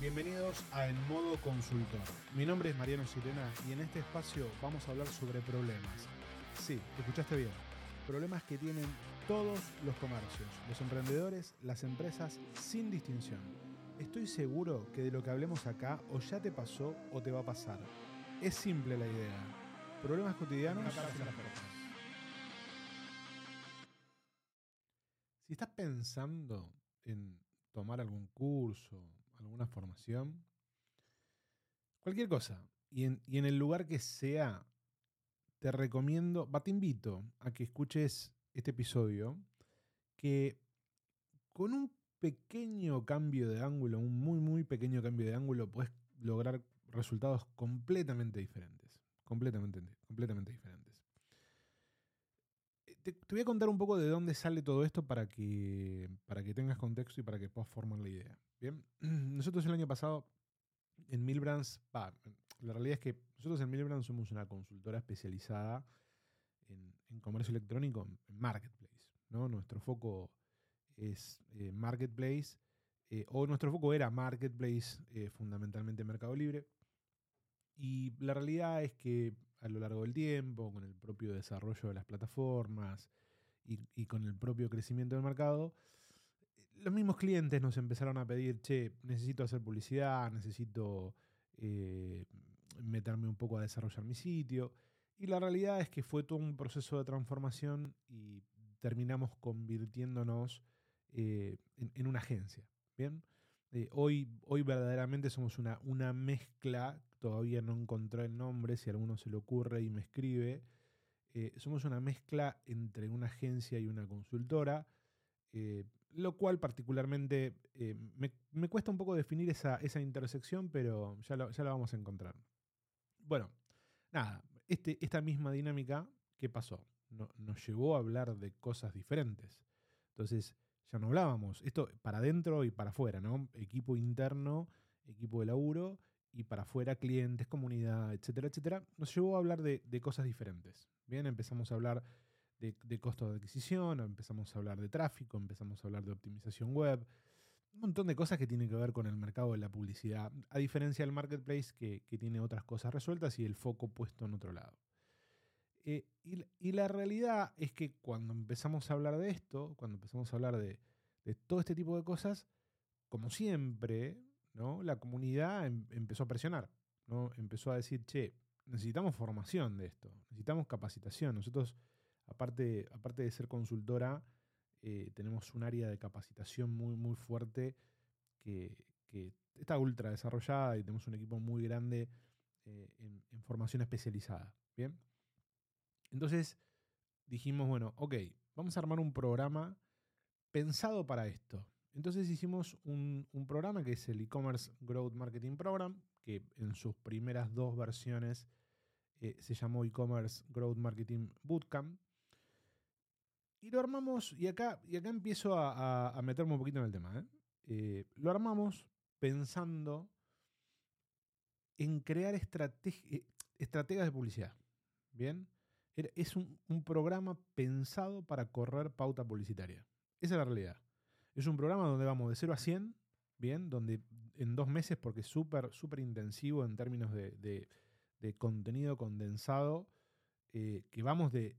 Bienvenidos a En Modo Consultor. Mi nombre es Mariano Sirena y en este espacio vamos a hablar sobre problemas. Sí, escuchaste bien. Problemas que tienen todos los comercios, los emprendedores, las empresas, sin distinción. Estoy seguro que de lo que hablemos acá o ya te pasó o te va a pasar. Es simple la idea. Problemas cotidianos para las personas. Si estás pensando en tomar algún curso, alguna formación, cualquier cosa, y en, y en el lugar que sea, te recomiendo, va, te invito a que escuches este episodio, que con un pequeño cambio de ángulo, un muy, muy pequeño cambio de ángulo, puedes lograr resultados completamente diferentes. Completamente, completamente diferentes. Te, te, voy a contar un poco de dónde sale todo esto para que, para que tengas contexto y para que puedas formar la idea. Bien, nosotros el año pasado en Milbrands, bah, la realidad es que nosotros en Milbrands somos una consultora especializada en, comercio electrónico, en marketplace. ¿no? Nuestro foco es eh, marketplace, eh, o nuestro foco era marketplace, eh, fundamentalmente Mercado Libre. Y la realidad es que a lo largo del tiempo, con el propio desarrollo de las plataformas y, y con el propio crecimiento del mercado, los mismos clientes nos empezaron a pedir, che, necesito hacer publicidad, necesito eh, meterme un poco a desarrollar mi sitio. Y la realidad es que fue todo un proceso de transformación y terminamos convirtiéndonos eh, en, una agencia. Bien, eh, hoy, hoy verdaderamente somos una, una mezcla, todavía no encontré el nombre, si a alguno se le ocurre y me escribe. Somos una mezcla entre una agencia y una consultora. Lo cual particularmente eh, me, me, cuesta un poco definir esa, esa intersección, pero ya lo, ya lo, vamos a encontrar. Bueno, nada, este, esta misma dinámica, ¿qué pasó? No, nos llevó a hablar de cosas diferentes. Entonces, ya no hablábamos, esto para adentro y para afuera, ¿no? Equipo interno, equipo de laburo, y para afuera clientes, comunidad, etcétera, etcétera. Nos llevó a hablar de, de cosas diferentes. Bien, empezamos a hablar de, de costos de adquisición, empezamos a hablar de tráfico, empezamos a hablar de optimización web, un montón de cosas que tienen que ver con el mercado de la publicidad, a diferencia del marketplace que, que tiene otras cosas resueltas y el foco puesto en otro lado. Eh, y, y, la realidad es que cuando empezamos a hablar de esto, cuando empezamos a hablar de, de todo este tipo de cosas, como siempre, ¿no? la comunidad em, empezó a presionar, ¿no? empezó a decir, che, necesitamos formación de esto, necesitamos capacitación. Nosotros aparte, aparte de ser consultora, eh, tenemos un área de capacitación muy, muy fuerte que, está ultra desarrollada y tenemos un equipo muy grande eh, en, formación especializada. Bien. Entonces dijimos, bueno, ok, vamos a armar un programa pensado para esto. Entonces hicimos un, un programa que es el e-commerce Growth Marketing Program, que en sus primeras dos versiones eh, se llamó e-commerce Growth Marketing Bootcamp. Y lo armamos, y acá, y acá empiezo a, a, meterme un poquito en el tema. ¿eh? Eh, lo armamos pensando en crear estrategi estrategias de publicidad. Bien, es un, un, programa pensado para correr pauta publicitaria. Esa es la realidad. Es un programa donde vamos de 0 a 100, bien, donde en dos meses, porque es súper, súper intensivo en términos de, de, contenido condensado, eh, que vamos de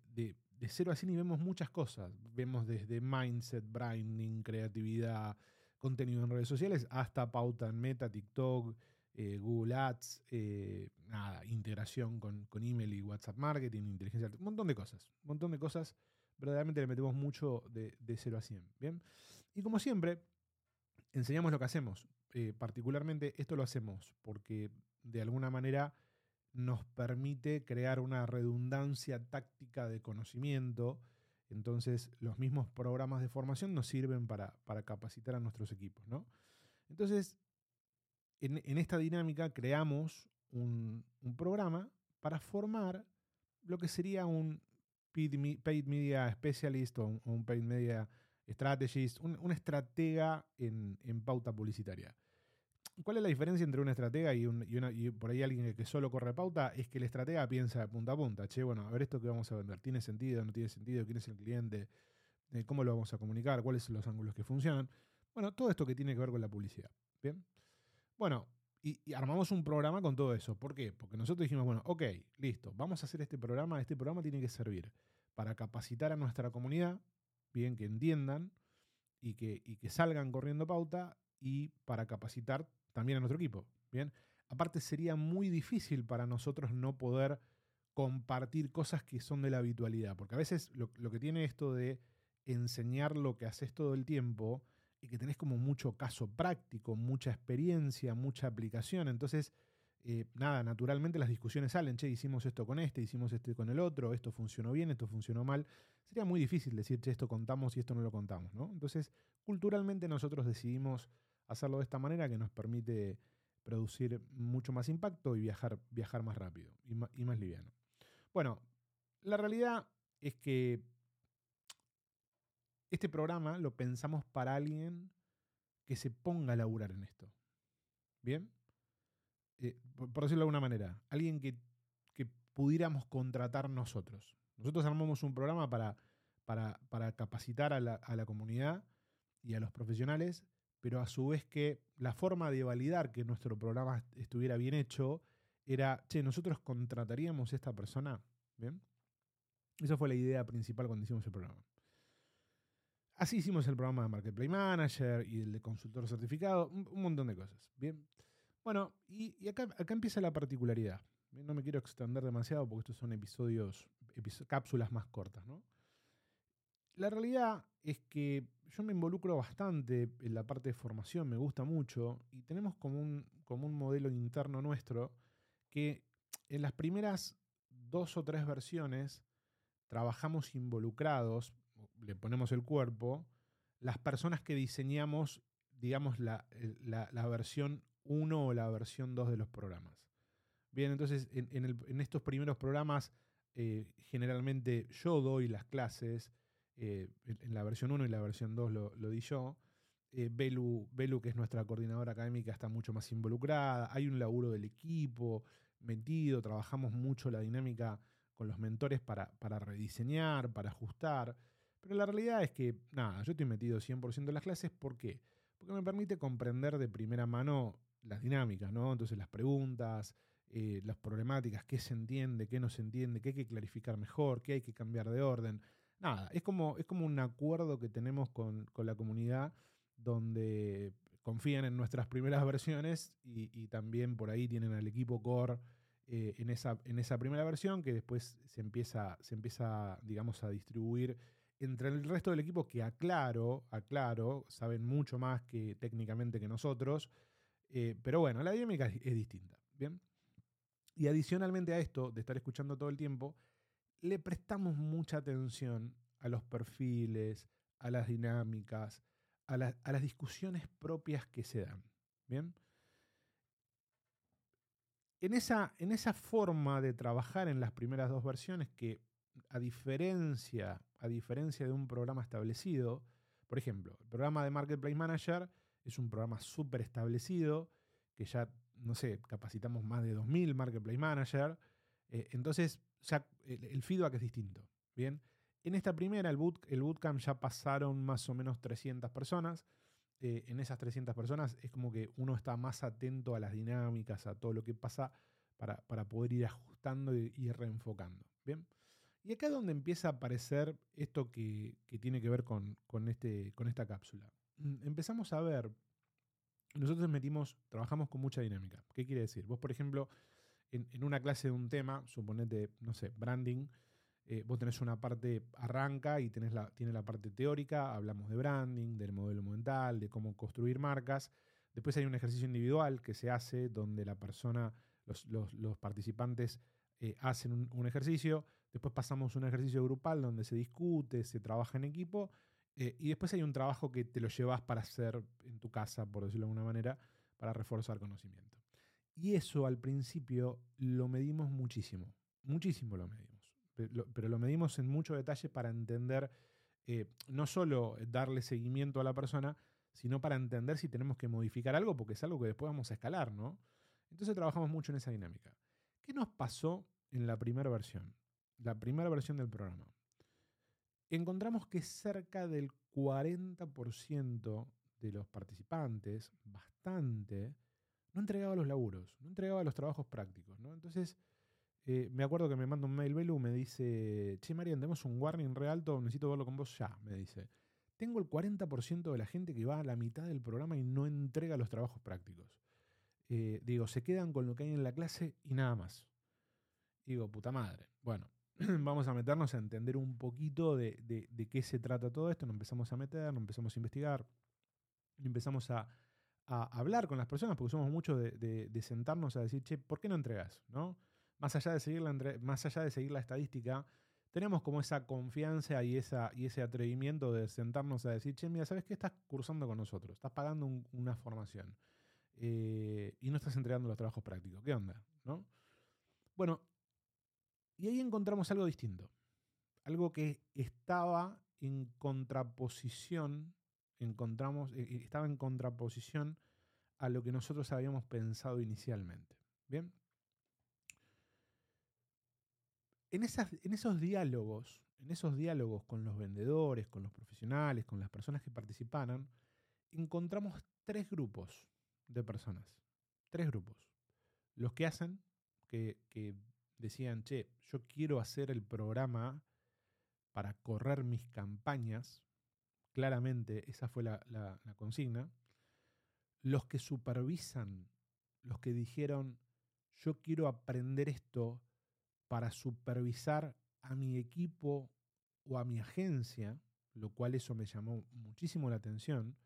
de 0 a 100 y vemos muchas cosas. Vemos desde mindset, branding, creatividad, contenido en redes sociales, hasta pauta en Meta, TikTok, eh, Google Ads, eh, nada, integración con, con, email y WhatsApp marketing, inteligencia un montón de cosas. Un montón de cosas. Verdaderamente le metemos mucho de, de 0 a 100. ¿bien? Y como siempre, enseñamos lo que hacemos. Eh, particularmente esto lo hacemos porque de alguna manera nos permite crear una redundancia táctica de conocimiento. Entonces, los mismos programas de formación nos sirven para, para capacitar a nuestros equipos. ¿no? Entonces, en, esta dinámica creamos un, programa para formar lo que sería un paid media specialist o un, un paid media strategist, un, un estratega en, en pauta publicitaria. ¿Cuál es la diferencia entre una estratega y, un, una, por ahí alguien que solo corre pauta? Es que el estratega piensa de punta a punta. Che, bueno, a ver esto que vamos a vender. ¿Tiene sentido? ¿No tiene sentido? ¿Quién es el cliente? Eh, ¿Cómo lo vamos a comunicar? ¿Cuáles son los ángulos que funcionan? Bueno, todo esto que tiene que ver con la publicidad. Bien. Bueno, y, armamos un programa con todo eso. ¿Por qué? Porque nosotros dijimos, bueno, ok, listo, vamos a hacer este programa. Este programa tiene que servir para capacitar a nuestra comunidad, bien, que entiendan y que salgan corriendo pauta y para capacitar también a nuestro equipo, bien. Aparte sería muy difícil para nosotros no poder compartir cosas que son de la habitualidad, porque a veces lo, que tiene esto de enseñar lo que haces todo el tiempo y que tenés como mucho caso práctico, mucha experiencia, mucha aplicación. Entonces, eh, nada, naturalmente las discusiones salen, che, hicimos esto con este, hicimos este con el otro, esto funcionó bien, esto funcionó mal. Sería muy difícil decir, che, esto contamos y esto no lo contamos, ¿no? Entonces, culturalmente nosotros decidimos hacerlo de esta manera que nos permite producir mucho más impacto y viajar, viajar más rápido y más, y más liviano. Bueno, la realidad es que este programa lo pensamos para alguien que se ponga a laburar en esto. ¿Bien? Eh, por, decirlo de alguna manera, alguien que, pudiéramos contratar nosotros. Nosotros armamos un programa para, para, capacitar a la, a la, comunidad y a los profesionales, pero a su vez que la forma de validar que nuestro programa estuviera bien hecho era, che, nosotros contrataríamos a esta persona. ¿Bien? Esa fue la idea principal cuando hicimos el programa. Así hicimos el programa de Marketplace Manager y el de consultor certificado, un, montón de cosas. Bien. Bueno, y, acá, acá, empieza la particularidad. No me quiero extender demasiado porque estos son episodios, cápsulas más cortas, ¿no? La realidad es que yo me involucro bastante en la parte de formación, me gusta mucho, y tenemos como un, como un modelo interno nuestro que en las primeras dos o tres versiones trabajamos involucrados le ponemos el cuerpo, las personas que diseñamos, digamos, la, versión 1 o la versión 2 de los programas. Bien, entonces en, estos primeros programas eh, generalmente yo doy las clases, eh, en, la versión 1 y la versión 2 lo, di yo. Eh, Belu, Belu, que es nuestra coordinadora académica, está mucho más involucrada. Hay un laburo del equipo metido, trabajamos mucho la dinámica con los mentores para, para rediseñar, para ajustar. Pero la realidad es que, nada, yo estoy metido 100% en las clases. ¿Por qué? Porque me permite comprender de primera mano las dinámicas, ¿no? Entonces las preguntas, eh, las problemáticas, qué se entiende, qué no se entiende, qué hay que clarificar mejor, qué hay que cambiar de orden. Nada, es como, es como un acuerdo que tenemos con, la comunidad donde confían en nuestras primeras versiones y, también por ahí tienen al equipo core eh, en, esa, en esa primera versión que después se empieza, se empieza digamos, a distribuir entre el resto del equipo que aclaro, aclaro, saben mucho más que técnicamente que nosotros, eh, pero bueno, la dinámica es, distinta, ¿bien? Y adicionalmente a esto, de estar escuchando todo el tiempo, le prestamos mucha atención a los perfiles, a las dinámicas, a, a las discusiones propias que se dan, ¿bien? En esa, en esa forma de trabajar en las primeras dos versiones que a diferencia, a diferencia de un programa establecido, por ejemplo, el programa de Marketplace Manager es un programa súper establecido, que ya, no sé, capacitamos más de 2.000 Marketplace Manager, eh, entonces ya el, feedback es distinto. Bien, en esta primera, el, boot, el bootcamp ya pasaron más o menos 300 personas. Eh, en esas 300 personas es como que uno está más atento a las dinámicas, a todo lo que pasa para, poder ir ajustando y, y reenfocando. Bien. Y acá es donde empieza a aparecer esto que, tiene que ver con, este, con esta cápsula. Mm, empezamos a ver, nosotros metimos, trabajamos con mucha dinámica. ¿Qué quiere decir? Vos, por ejemplo, en, una clase de un tema, suponete, no sé, branding, eh, vos tenés una parte arranca y tenés la, tiene la parte teórica, hablamos de branding, del modelo mental, de cómo construir marcas. Después hay un ejercicio individual que se hace donde la persona, los, participantes eh, hacen un, ejercicio, Después pasamos un ejercicio grupal donde se discute, se trabaja en equipo. Eh, y después hay un trabajo que te lo llevas para hacer en tu casa, por decirlo de alguna manera, para reforzar conocimiento. Y eso al principio lo medimos muchísimo. Muchísimo lo medimos. Pero lo, medimos en mucho detalle para entender eh, no solo darle seguimiento a la persona, sino para entender si tenemos que modificar algo, porque es algo que después vamos a escalar, ¿no? Entonces trabajamos mucho en esa dinámica. ¿Qué nos pasó en la primera versión? la primera versión del programa, encontramos que cerca del 40% de los participantes, bastante, no entregaba los laburos, no entregaba los trabajos prácticos, ¿no? Entonces, eh, me acuerdo que me manda un mail Belu, me dice, che Marian, tenemos un warning re alto, necesito verlo con vos ya, me dice. Tengo el 40% de la gente que va a la mitad del programa y no entrega los trabajos prácticos. Eh, digo, se quedan con lo que hay en la clase y nada más. Digo, puta madre. Bueno, vamos a meternos a entender un poquito de, de, qué se trata todo esto. Nos empezamos a meter, nos empezamos a investigar, empezamos a, a hablar con las personas, porque somos muchos de, sentarnos a decir, che, ¿por qué no entregas? ¿No? Más allá de seguir la, más allá de seguir la estadística, tenemos como esa confianza y, esa, y ese atrevimiento de sentarnos a decir, che, mira, ¿sabes qué? Estás cursando con nosotros, estás pagando una formación eh, y no estás entregando los trabajos prácticos. ¿Qué onda? ¿No? Bueno, y ahí encontramos algo distinto. Algo que estaba en contraposición, encontramos, eh, estaba en contraposición a lo que nosotros habíamos pensado inicialmente. Bien. En, esas, en esos diálogos, en esos diálogos con los vendedores, con los profesionales, con las personas que participaron, encontramos tres grupos de personas. Tres grupos. Los que hacen, que, decían, che, yo quiero hacer el programa para correr mis campañas. Claramente esa fue la, consigna. Los que supervisan, los que dijeron, yo quiero aprender esto para supervisar a mi equipo o a mi agencia, lo cual eso me llamó muchísimo la atención.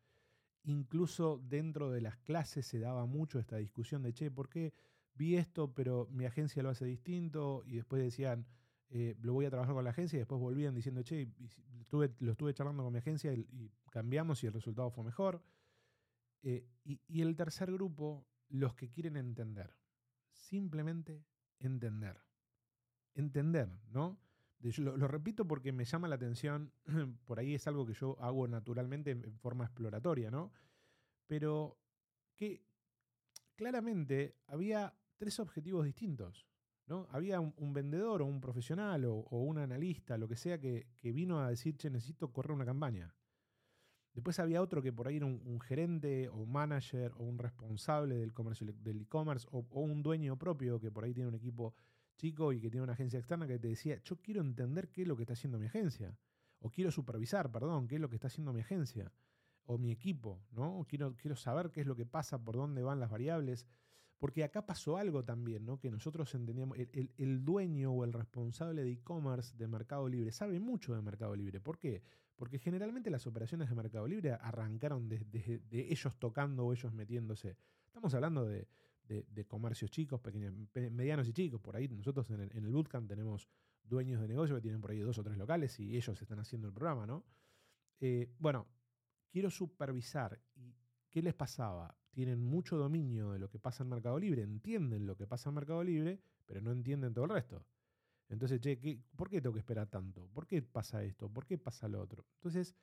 Incluso dentro de las clases se daba mucho esta discusión de, che, ¿por qué vi esto, pero mi agencia lo hace distinto? Y después decían, eh, lo voy a trabajar con la agencia, y después volvían diciendo, che, lo estuve charlando con mi agencia y, cambiamos y el resultado fue mejor. Eh, y, y el tercer grupo, los que quieren entender, simplemente entender entender, ¿no? lo, repito porque me llama la atención, por ahí es algo que yo hago naturalmente en, forma exploratoria, ¿no? Pero que claramente había tres objetivos distintos, ¿no? Había un, vendedor o un profesional o, un analista, lo que sea, que, vino a decir, che, necesito correr una campaña. Después había otro que por ahí era un, gerente o un manager o un responsable del comercio del e-commerce o, o, un dueño propio que por ahí tiene un equipo chico y que tiene una agencia externa que te decía, yo quiero entender qué es lo que está haciendo mi agencia, o quiero supervisar, perdón, qué es lo que está haciendo mi agencia, o mi equipo, ¿no? Quiero, quiero saber qué es lo que pasa, por dónde van las variables, porque acá pasó algo también, ¿no? Que nosotros entendíamos, el, dueño o el responsable de e-commerce de Mercado Libre sabe mucho de Mercado Libre. ¿Por qué? Porque generalmente las operaciones de Mercado Libre arrancaron desde de ellos tocando o ellos metiéndose. Estamos hablando de, de, comercios chicos, pequeños, medianos y chicos. Por ahí nosotros en el, el, bootcamp tenemos dueños de negocio que tienen por ahí dos o tres locales y ellos están haciendo el programa, ¿no? Eh, bueno, quiero supervisar. ¿Y qué les pasaba? Tienen mucho dominio de lo que pasa en Mercado Libre, entienden lo que pasa en Mercado Libre, pero no entienden todo el resto. Entonces, che, ¿por qué tengo que esperar tanto? ¿Por qué pasa esto? ¿Por qué pasa lo otro? Entonces,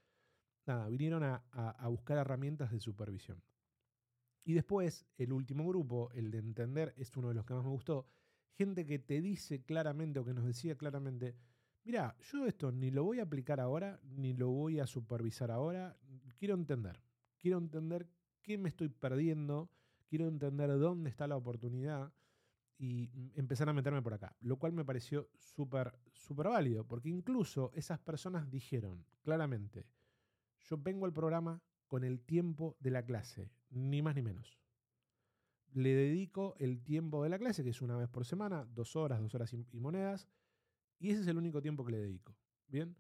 nada, vinieron a buscar herramientas de supervisión. Y después, el último grupo, el de entender, es uno de los que más me gustó. Gente que te dice claramente o que nos decía claramente, mira, yo esto ni lo voy a aplicar ahora, ni lo voy a supervisar ahora, quiero entender. Quiero entender qué me estoy perdiendo, quiero entender dónde está la oportunidad y empezar a meterme por acá. Lo cual me pareció súper, súper válido, porque incluso esas personas dijeron claramente, yo vengo al programa con el tiempo de la clase, ni más ni menos. Le dedico el tiempo de la clase, que es una vez por semana, dos horas, dos horas y, monedas, y ese es el único tiempo que le dedico. Bien,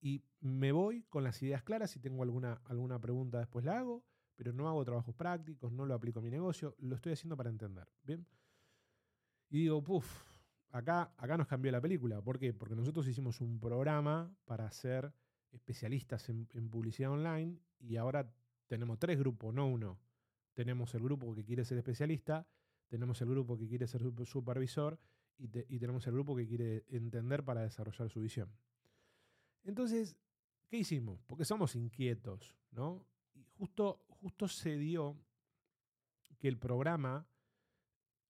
y me voy con las ideas claras, si tengo alguna, alguna pregunta después la hago, pero no hago trabajos prácticos, no lo aplico a mi negocio, lo estoy haciendo para entender. Bien, y digo, puff, acá, acá nos cambió la película. ¿Por qué? Porque nosotros hicimos un programa para ser especialistas en, publicidad online y ahora tenemos tres grupos, no uno. Tenemos el grupo que quiere ser especialista, tenemos el grupo que quiere ser supervisor y, tenemos el grupo que quiere entender para desarrollar su visión. Entonces, ¿qué hicimos? Porque somos inquietos, ¿no? Y justo, justo se dio que el programa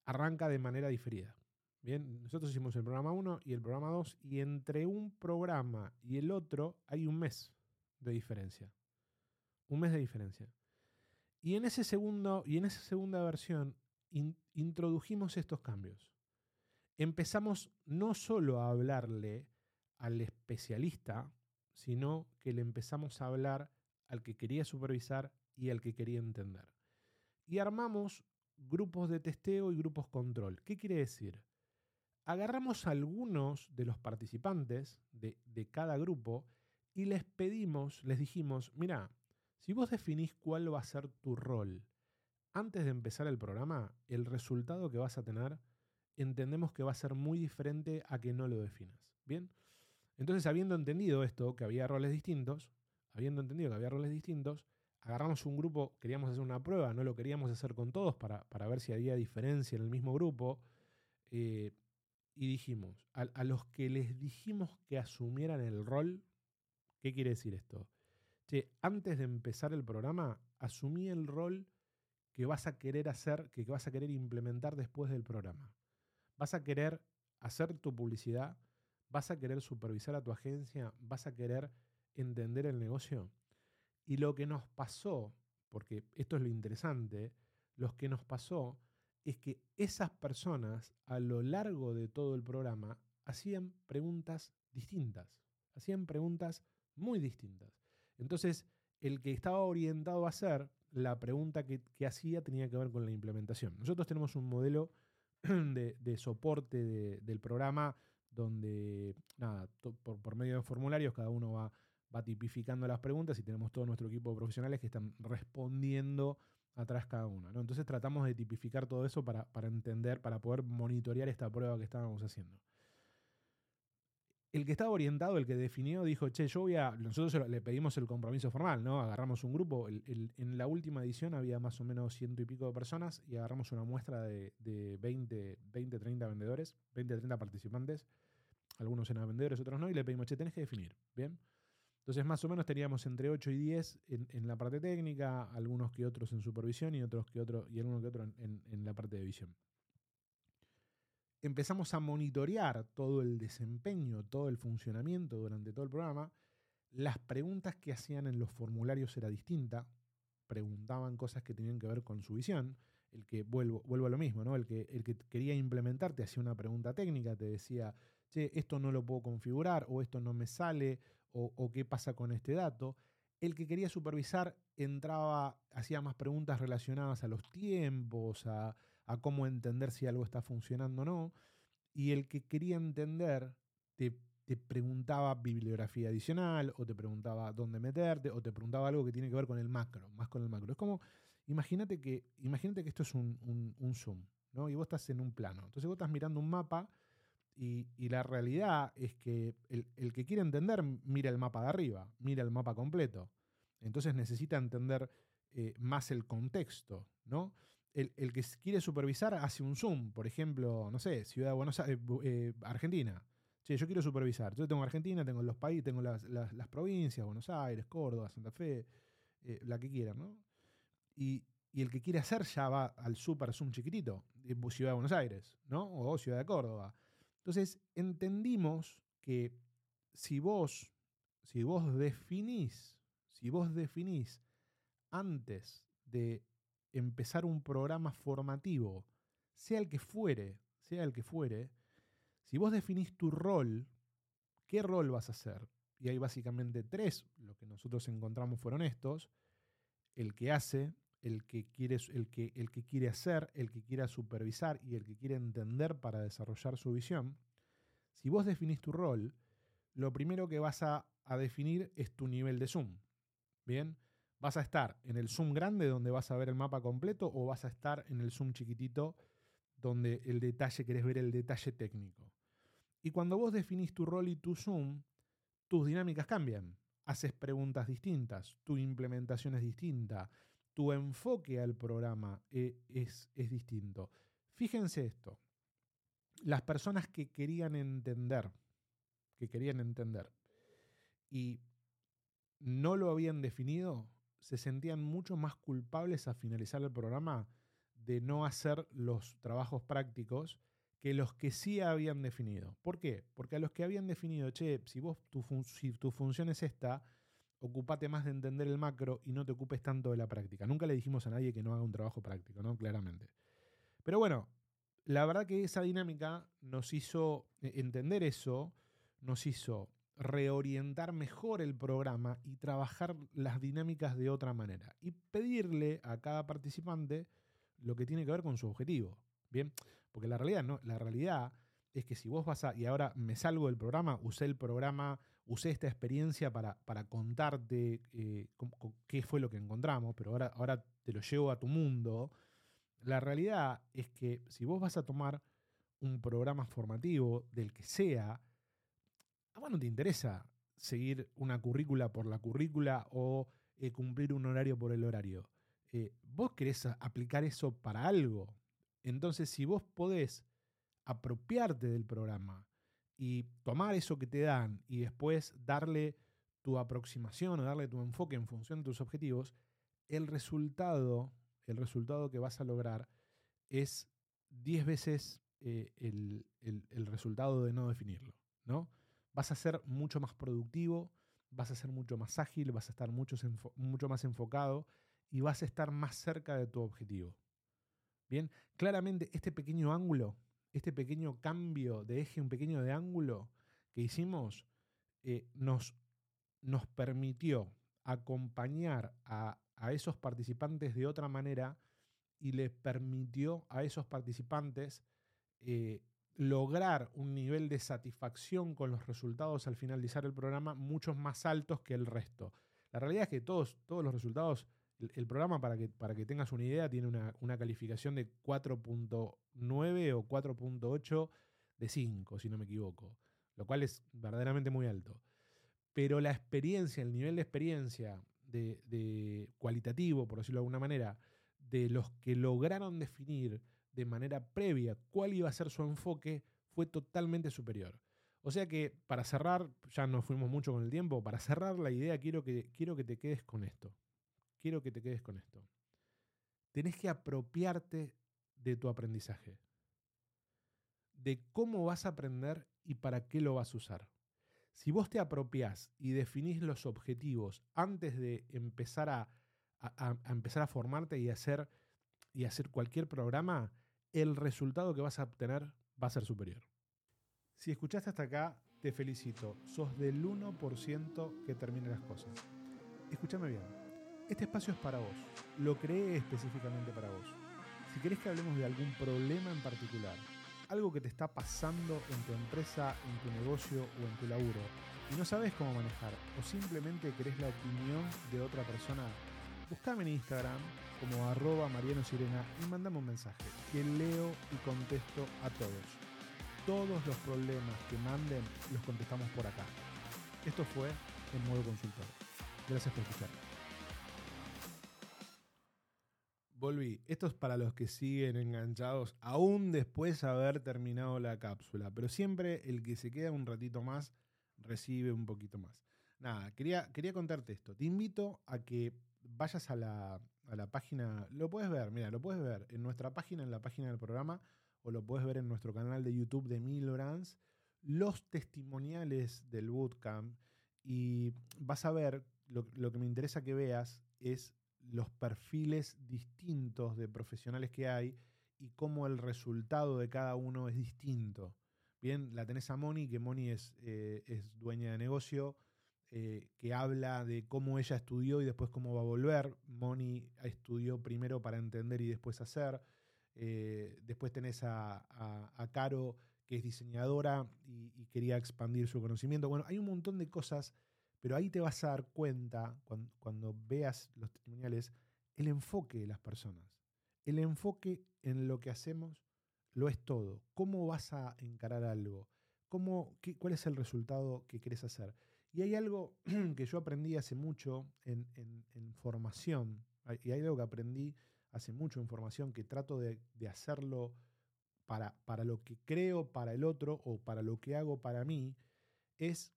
arranca de manera diferida. Bien, nosotros hicimos el programa 1 y el programa 2 y entre un programa y el otro hay un mes de diferencia. Un mes de diferencia. Y en ese segundo y en esa segunda versión introdujimos estos cambios. Empezamos no solo a hablarle al especialista, sino que le empezamos a hablar al que quería supervisar y al que quería entender. Y armamos grupos de testeo y grupos control. ¿Qué quiere decir? Agarramos a algunos de los participantes de, de cada grupo y les pedimos, les dijimos, mira, si vos definís cuál va a ser tu rol antes de empezar el programa, el resultado que vas a tener entendemos que va a ser muy diferente a que no lo definas. ¿Bien? Entonces, habiendo entendido esto, que había roles distintos, habiendo entendido que había roles distintos, agarramos un grupo, queríamos hacer una prueba, no lo queríamos hacer con todos para, ver si había diferencia en el mismo grupo, eh, y dijimos, a, a, los que les dijimos que asumieran el rol, ¿qué quiere decir esto? Che, antes de empezar el programa, asumí el rol que vas a querer hacer, que vas a querer implementar después del programa. Vas a querer hacer tu publicidad, vas a querer supervisar a tu agencia, vas a querer entender el negocio. Y lo que nos pasó, porque esto es lo interesante, lo que nos pasó es que esas personas a lo largo de todo el programa hacían preguntas distintas, hacían preguntas muy distintas. Entonces, el que estaba orientado a hacer la pregunta que, hacía tenía que ver con la implementación. Nosotros tenemos un modelo de, soporte del programa donde, nada, por, medio de formularios cada uno va, va tipificando las preguntas y tenemos todo nuestro equipo de profesionales que están respondiendo atrás cada uno. Entonces tratamos de tipificar todo eso para, para entender, para poder monitorear esta prueba que estábamos haciendo el que estaba orientado, el que definió, dijo, che, yo voy a... Nosotros le pedimos el compromiso formal, ¿no? Agarramos un grupo, en la última edición había más o menos ciento y pico de personas y agarramos una muestra de, 20, 20, 30 vendedores, 20, 30 participantes, algunos eran vendedores, otros no, y le pedimos, che, tenés que definir, ¿bien? Entonces más o menos teníamos entre 8 y 10 en, la parte técnica, algunos que otros en supervisión y otros que otros, y algunos que otros en la parte de visión. Empezamos a monitorear todo el desempeño, todo el funcionamiento durante todo el programa, las preguntas que hacían en los formularios era distinta, preguntaban cosas que tenían que ver con su visión, el que vuelvo, vuelvo a lo mismo, ¿no? El que, el que quería implementar te hacía una pregunta técnica, te decía, che, esto no lo puedo configurar, o esto no me sale, o, qué pasa con este dato. El que quería supervisar entraba, hacía más preguntas relacionadas a los tiempos, a, cómo entender si algo está funcionando o no. Y el que quería entender te, preguntaba bibliografía adicional, o te preguntaba dónde meterte, o te preguntaba algo que tiene que ver con el macro, más con el macro. Es como, imagínate que, imagínate que esto es un, zoom, ¿no? Y vos estás en un plano. Entonces vos estás mirando un mapa y, la realidad es que el, que quiere entender mira el mapa de arriba, mira el mapa completo. Entonces necesita entender eh, más el contexto, ¿no? el, que quiere supervisar hace un zoom, por ejemplo, no sé, Ciudad de Buenos Aires, eh, eh, Argentina. Sí, yo quiero supervisar. Yo tengo Argentina, tengo los países, tengo las, provincias, Buenos Aires, Córdoba, Santa Fe, la que quieran, ¿no? Y, el que quiere hacer ya va al super zoom chiquitito, Ciudad de Buenos Aires, ¿no? O Ciudad de Córdoba. Entonces, entendimos que si vos, si vos definís, si vos definís antes de empezar un programa formativo, sea el que fuere, sea el que fuere, si vos definís tu rol, ¿qué rol vas a hacer? Y hay básicamente tres, lo que nosotros encontramos fueron estos, el que hace, el que quiere, el que, el que quiere hacer, el que quiera supervisar y el que quiere entender para desarrollar su visión. Si vos definís tu rol, lo primero que vas a, a definir es tu nivel de Zoom. Bien, ¿Vas a estar en el zoom grande donde vas a ver el mapa completo o vas a estar en el zoom chiquitito donde el detalle querés ver el detalle técnico? Y cuando vos definís tu rol y tu zoom, tus dinámicas cambian. Haces preguntas distintas, tu implementación es distinta, tu enfoque al programa eh, es, es distinto. Fíjense esto. Las personas que querían entender, que querían entender y no lo habían definido, se sentían mucho más culpables a finalizar el programa de no hacer los trabajos prácticos que los que sí habían definido. ¿Por qué? Porque a los que habían definido, che, si vos tu, si tu función es esta, ocupate más de entender el macro y no te ocupes tanto de la práctica. Nunca le dijimos a nadie que no haga un trabajo práctico, ¿no? Claramente. Pero bueno, la verdad que esa dinámica nos hizo eh, entender eso, nos hizo reorientar mejor el programa y trabajar las dinámicas de otra manera. Y pedirle a cada participante lo que tiene que ver con su objetivo. Bien, porque la realidad no, la realidad es que si vos vas a, y ahora me salgo del programa, usé el programa, usé esta experiencia para, para contarte eh, qué fue lo que encontramos, pero ahora, ahora te lo llevo a tu mundo. La realidad es que si vos vas a tomar un programa formativo del que sea, a vos no te interesa seguir una currícula por la currícula o eh, cumplir un horario por el horario. Eh, vos querés aplicar eso para algo. Entonces, si vos podés apropiarte del programa y tomar eso que te dan y después darle tu aproximación o darle tu enfoque en función de tus objetivos, el resultado, el resultado que vas a lograr es 10 veces eh, el, resultado de no definirlo, ¿no? Vas a ser mucho más productivo, vas a ser mucho más ágil, vas a estar mucho, mucho más enfocado y vas a estar más cerca de tu objetivo. Bien, claramente este pequeño ángulo este pequeño cambio de eje, un pequeño de ángulo que hicimos, eh, nos, nos permitió acompañar a, esos participantes de otra manera y les permitió a esos participantes eh, lograr un nivel de satisfacción con los resultados al finalizar el programa muchos más altos que el resto. La realidad es que todos, todos los resultados el, programa, para que, para que tengas una idea, tiene una, calificación de 4.9 o 4.8 de 5, si no me equivoco, lo cual es verdaderamente muy alto. Pero la experiencia, el nivel de experiencia de, cualitativo, por decirlo de alguna manera, de los que lograron definir de manera previa cuál iba a ser su enfoque, fue totalmente superior. O sea que, para cerrar, ya nos fuimos mucho con el tiempo, para cerrar la idea quiero que, quiero que te quedes con esto quiero que te quedes con esto. Tenés que apropiarte de tu aprendizaje, de cómo vas a aprender y para qué lo vas a usar. Si vos te apropiás y definís los objetivos antes de empezar a, empezar a formarte y hacer, y hacer cualquier programa, el resultado que vas a obtener va a ser superior. Si escuchaste hasta acá, te felicito. Sos del 1% que termina las cosas. Escúchame bien. Este espacio es para vos. Lo creé específicamente para vos. Si querés que hablemos de algún problema en particular, algo que te está pasando en tu empresa, en tu negocio o en tu laburo, y no sabes cómo manejar, o simplemente querés la opinión de otra persona, buscame en Instagram como arroba Mariano y mandame un mensaje, que leo y contesto a todos. Todos los problemas que manden los contestamos por acá. Esto fue el modo consultor. Gracias por escuchar. Volví. Esto es para los que siguen enganchados aún después de haber terminado la cápsula. Pero siempre el que se queda un ratito más recibe un poquito más. Nada, quería, quería contarte esto. Te invito a que vayas a la, página. Lo puedes ver, mira, lo puedes ver en nuestra página, en la página del programa, o lo puedes ver en nuestro canal de YouTube de Milorans, los testimoniales del bootcamp. Y vas a ver, lo, lo que me interesa que veas es los perfiles distintos de profesionales que hay y cómo el resultado de cada uno es distinto. Bien, la tenés a Moni, que Moni es, eh, es dueña de negocio, eh, que habla de cómo ella estudió y después cómo va a volver. Moni estudió primero para entender y después hacer. Eh, después tenés a, Caro, que es diseñadora y, quería expandir su conocimiento. Bueno, hay un montón de cosas pero ahí te vas a dar cuenta, cuando, veas los testimoniales, el enfoque de las personas. El enfoque en lo que hacemos lo es todo. ¿Cómo vas a encarar algo? ¿Cómo, ¿Cuál es el resultado que querés hacer? Y hay algo que yo aprendí hace mucho en, formación, y hay algo que aprendí hace mucho en formación que trato de, hacerlo para, para lo que creo para el otro o para lo que hago para mí, es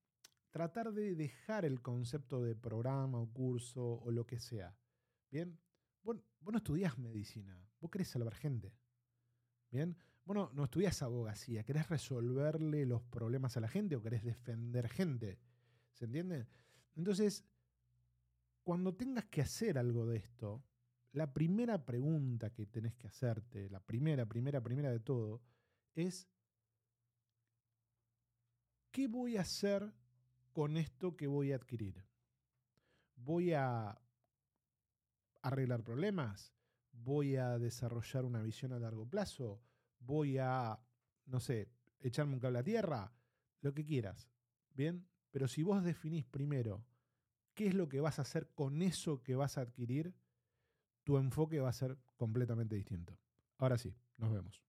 tratar de dejar el concepto de programa o curso o lo que sea. Bien, vos, no estudiás medicina, vos querés salvar gente. Bien, vos no, estudiás abogacía, querés resolverle los problemas a la gente o querés defender gente. ¿Se entiende? Entonces, cuando tengas que hacer algo de esto, la primera pregunta que tenés que hacerte, la primera, primera, primera de todo, es, ¿qué voy a hacer con esto que voy a adquirir? ¿Voy a arreglar problemas? ¿Voy a desarrollar una visión a largo plazo? ¿Voy a, no sé, echarme un cable a tierra? Lo que quieras. ¿Bien? Pero si vos definís primero qué es lo que vas a hacer con eso que vas a adquirir, tu enfoque va a ser completamente distinto. Ahora sí, nos vemos.